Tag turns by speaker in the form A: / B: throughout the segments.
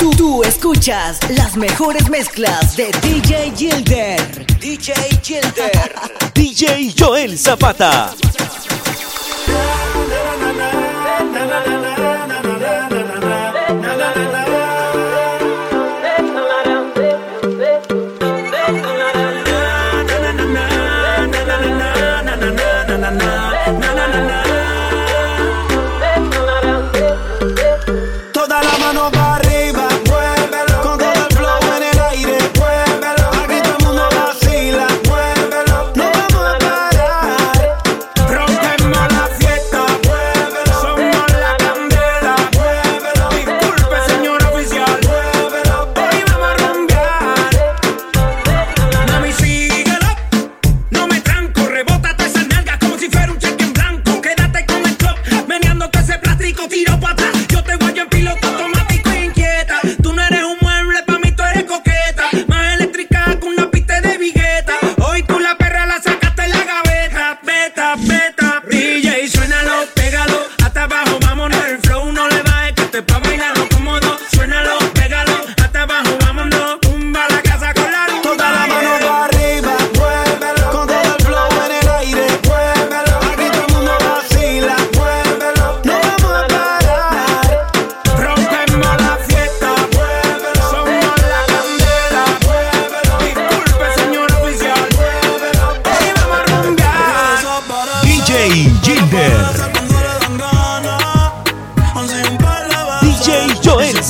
A: Tú, escuchas las mejores mezclas de DJ Gilder. DJ Gilder.
B: DJ Joel Zapata.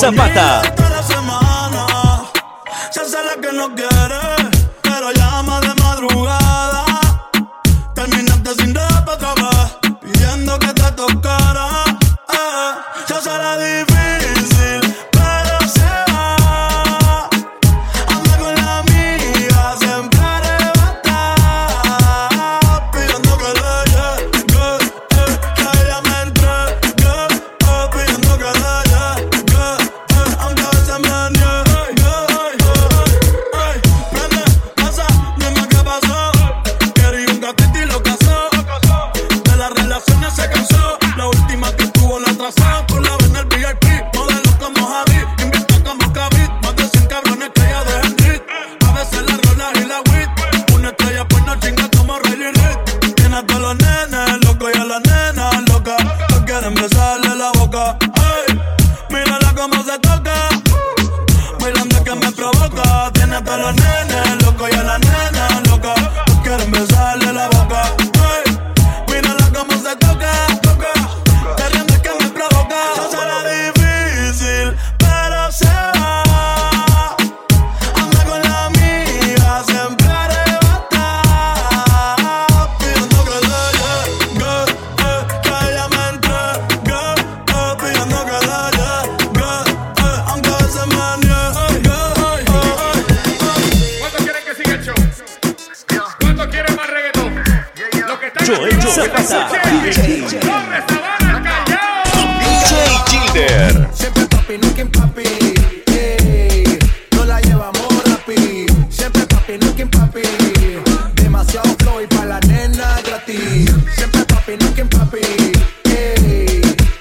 C: Zapata. no, no. Papi, no la llevamos rápido. Siempre papi, Nukin papi,
D: demasiado flow y pa' la nena gratis. Siempre papi, Nukin papi,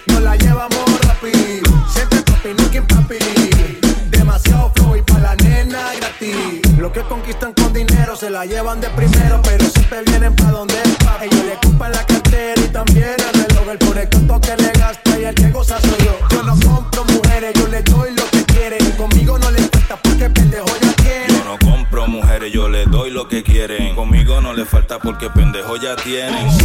D: no la llevamos rápido. Siempre papi, Nukin papi, demasiado flow y pa' la nena gratis. Los que conquistan con dinero se la llevan de prisa ya
E: tienen.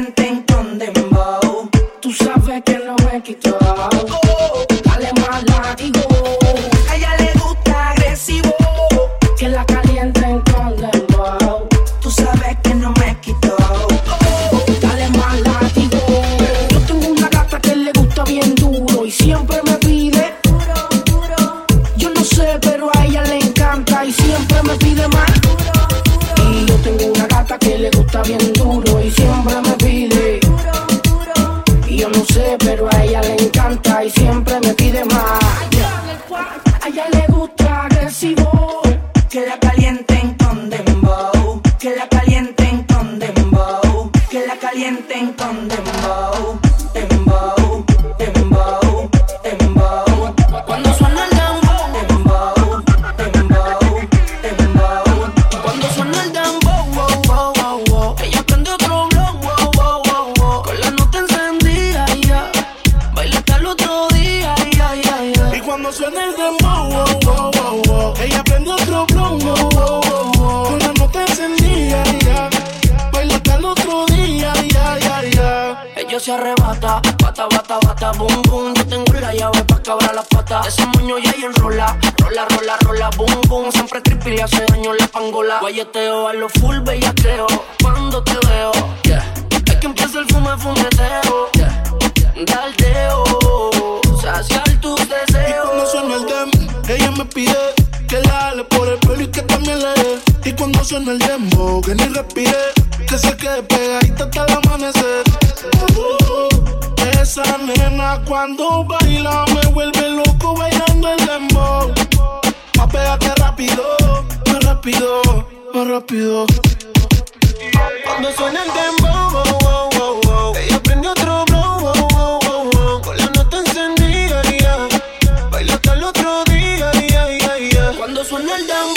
E: La
D: calienten calienten con dembow, Ese moño ya y enrola, rola, rola, rola, boom, boom. Siempre creepy le hace daño la pangola. Guayeteo a lo full bellaqueo. Cuando te veo. Es que empieza el fume, fumeteo, yeah. Daldeo, saciar tus
E: Y
D: deseos.
E: cuando suena el dem, ella me pide que la jale por el pelo y que también le dé. Y cuando suena el dembow, que ni respire, que se quede pegadita hasta el amanecer. Uh, esa nena cuando baila me vuelve loco bailando el dembow. Más pégate rápido, más rápido, más rápido. Cuando suena el dembow, wow, wow, wow. ella prende otro blow, wow, wow, wow, wow. con la nota encendida, ya. baila hasta el otro día.
D: Cuando suena el dembow,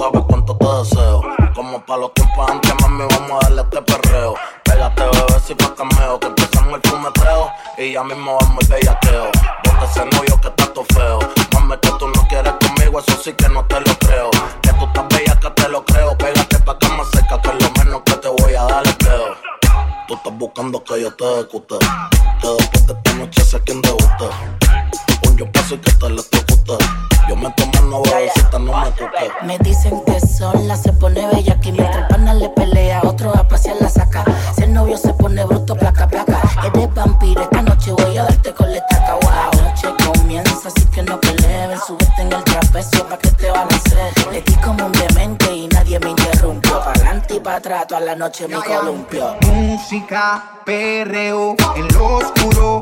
F: sabes cuánto te deseo. Como pa' los tiempos antes, mami, vamos a darle este perreo. Pégate, bebé, si pa' cameo. Que empezamos el fumeteo y ya mismo vamos el bellaqueo. Bota ese novio que está todo feo. Mami, que tú no quieres conmigo, eso sí que no te lo creo. Que tú estás bella, que te lo creo. Pégate pa' cama seca, que es lo menos que te voy a dar es creo. Tú estás buscando que yo te ejecute. Que después de esta noche sé quién te guste. Un yo paso y que te electrocute. Yo me tomo una bebecita, no me cuque.
D: Me dicen que sola se pone bella aquí mientras el pana le pelea, otro a pasear la saca. Si el novio se pone bruto, placa, placa. Eres vampiro, esta noche voy a darte con la estaca. Wow, la noche comienza, así que no pelees. Súbete en el trapecio pa' que te balance. Le di como un demente y nadie me interrumpió. Pa' adelante y pa' atrás, toda la noche me columpio.
G: Música, perreo en lo oscuro.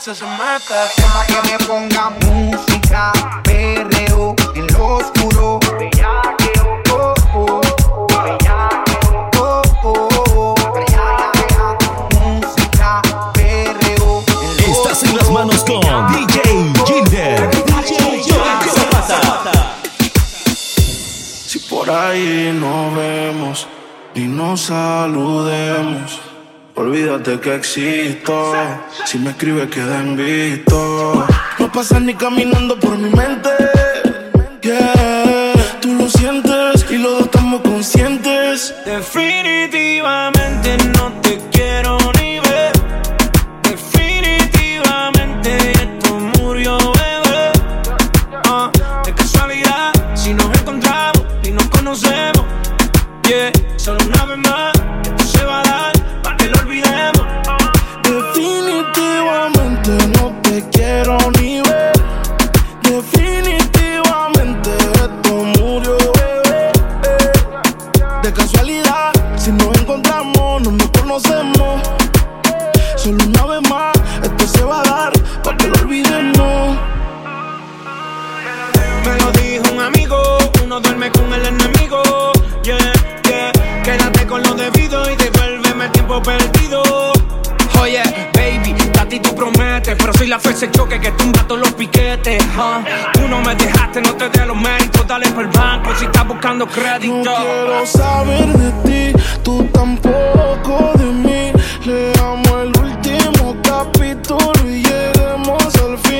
E: Se.
H: Deja que me ponga música, perreo en lo oscuro. Bellaqueo, oh, oh, bellaqueo, oh, oh, música, perreo en lo
I: Estás en las manos con DJ Jinder. DJ Joel Zapata.
E: Si por ahí nos vemos y nos saludemos, olvídate que existo. Si me escribes, queda en visto. No pasas ni caminando por mi mente. Tú lo sientes y los dos estamos conscientes.
B: Definitivamente no te quiero ni ver. Definitivamente esto murió, bebé. Ah, de casualidad, si nos encontramos y nos conocemos. Yeah, solo una vez más, esto se va a dar
E: te quiero
B: Tú no me dejaste, no te dé los méritos, dale por el banco si estás buscando crédito.
E: No quiero saber de ti, tú tampoco de mí. Leamos el último capítulo y lleguemos al fin.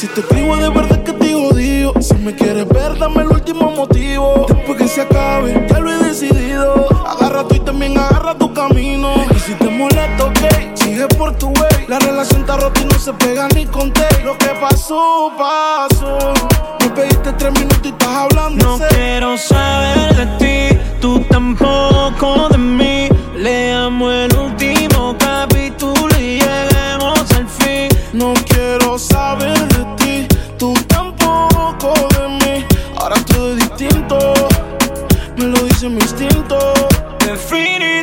B: Si
E: te escribo de verdad que te odio Si me quieres ver, dame el último motivo. Después que se acabe, ya lo he decidido. Agarra tú y también agarra tu camino. Y si te molesta, ok, sigue por tu way. La relación está rota y no se pega ni con té Lo que pasó, pasó. Me pediste tres minutos y estás hablando
B: No quiero saber de ti, tú tampoco de mí. Leamos el último capítulo
E: dice mi instinto.
B: Definitivamente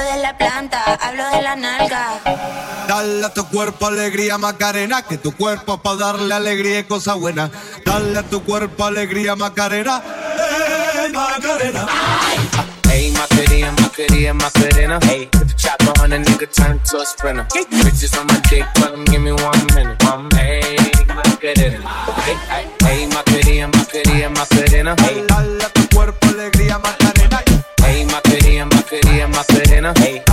B: de
J: la planta, hablo de la nalga.
K: Dale a tu cuerpo alegría Macarena, que tu cuerpo para darle alegría y cosa buena. Dale a tu cuerpo alegría Macarena, eh, Macarena.
L: Hey, Macarena, Macarena, Macarena. Hey, put the chopper on a nigga, turn to a sprinter. Bitches on my dick, tell 'em give me one minute. Um, hey, Macarena. Hey, hey, hey, Macarena, Macarena, Macarena. Hey,
K: Dale a tu cuerpo alegría Macarena,
L: hey, Macarena, Macarena, Macarena. Hey,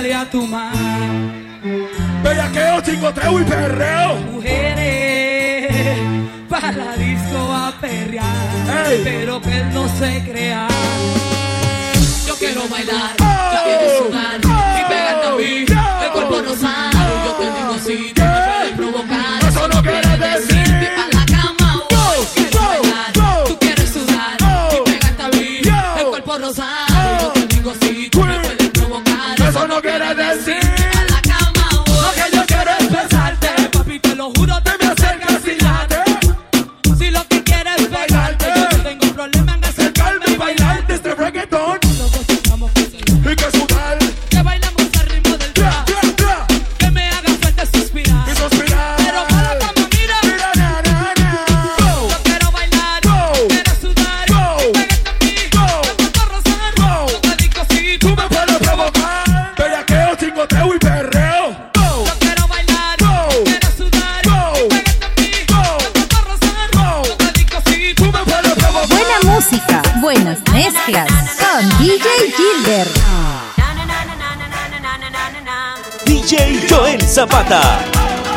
K: dale a tu
M: mano.
E: Bellaqueo, chingoteo y perreo.
M: Mujeres, para la disco a perrear.
E: Ey.
M: Pero que no se crea.
N: Yo quiero bailar,
E: oh.
N: ya quieres sudar.
E: Oh.
N: Y pegarte a mí,
E: yeah.
N: el cuerpo
E: no
M: sale. Yo te digo
O: así. Silver. DJ
P: Joel Zapata.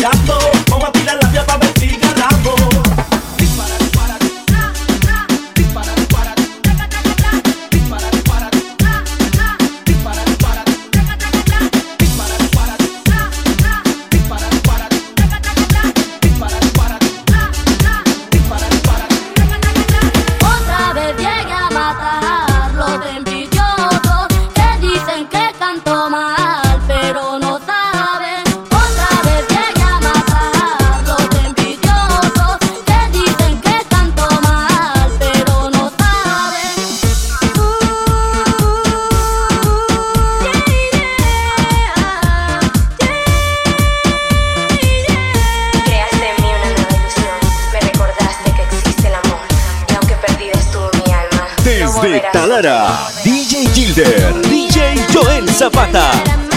I: bailando. Talara, DJ Gilder, DJ Joel Zapata.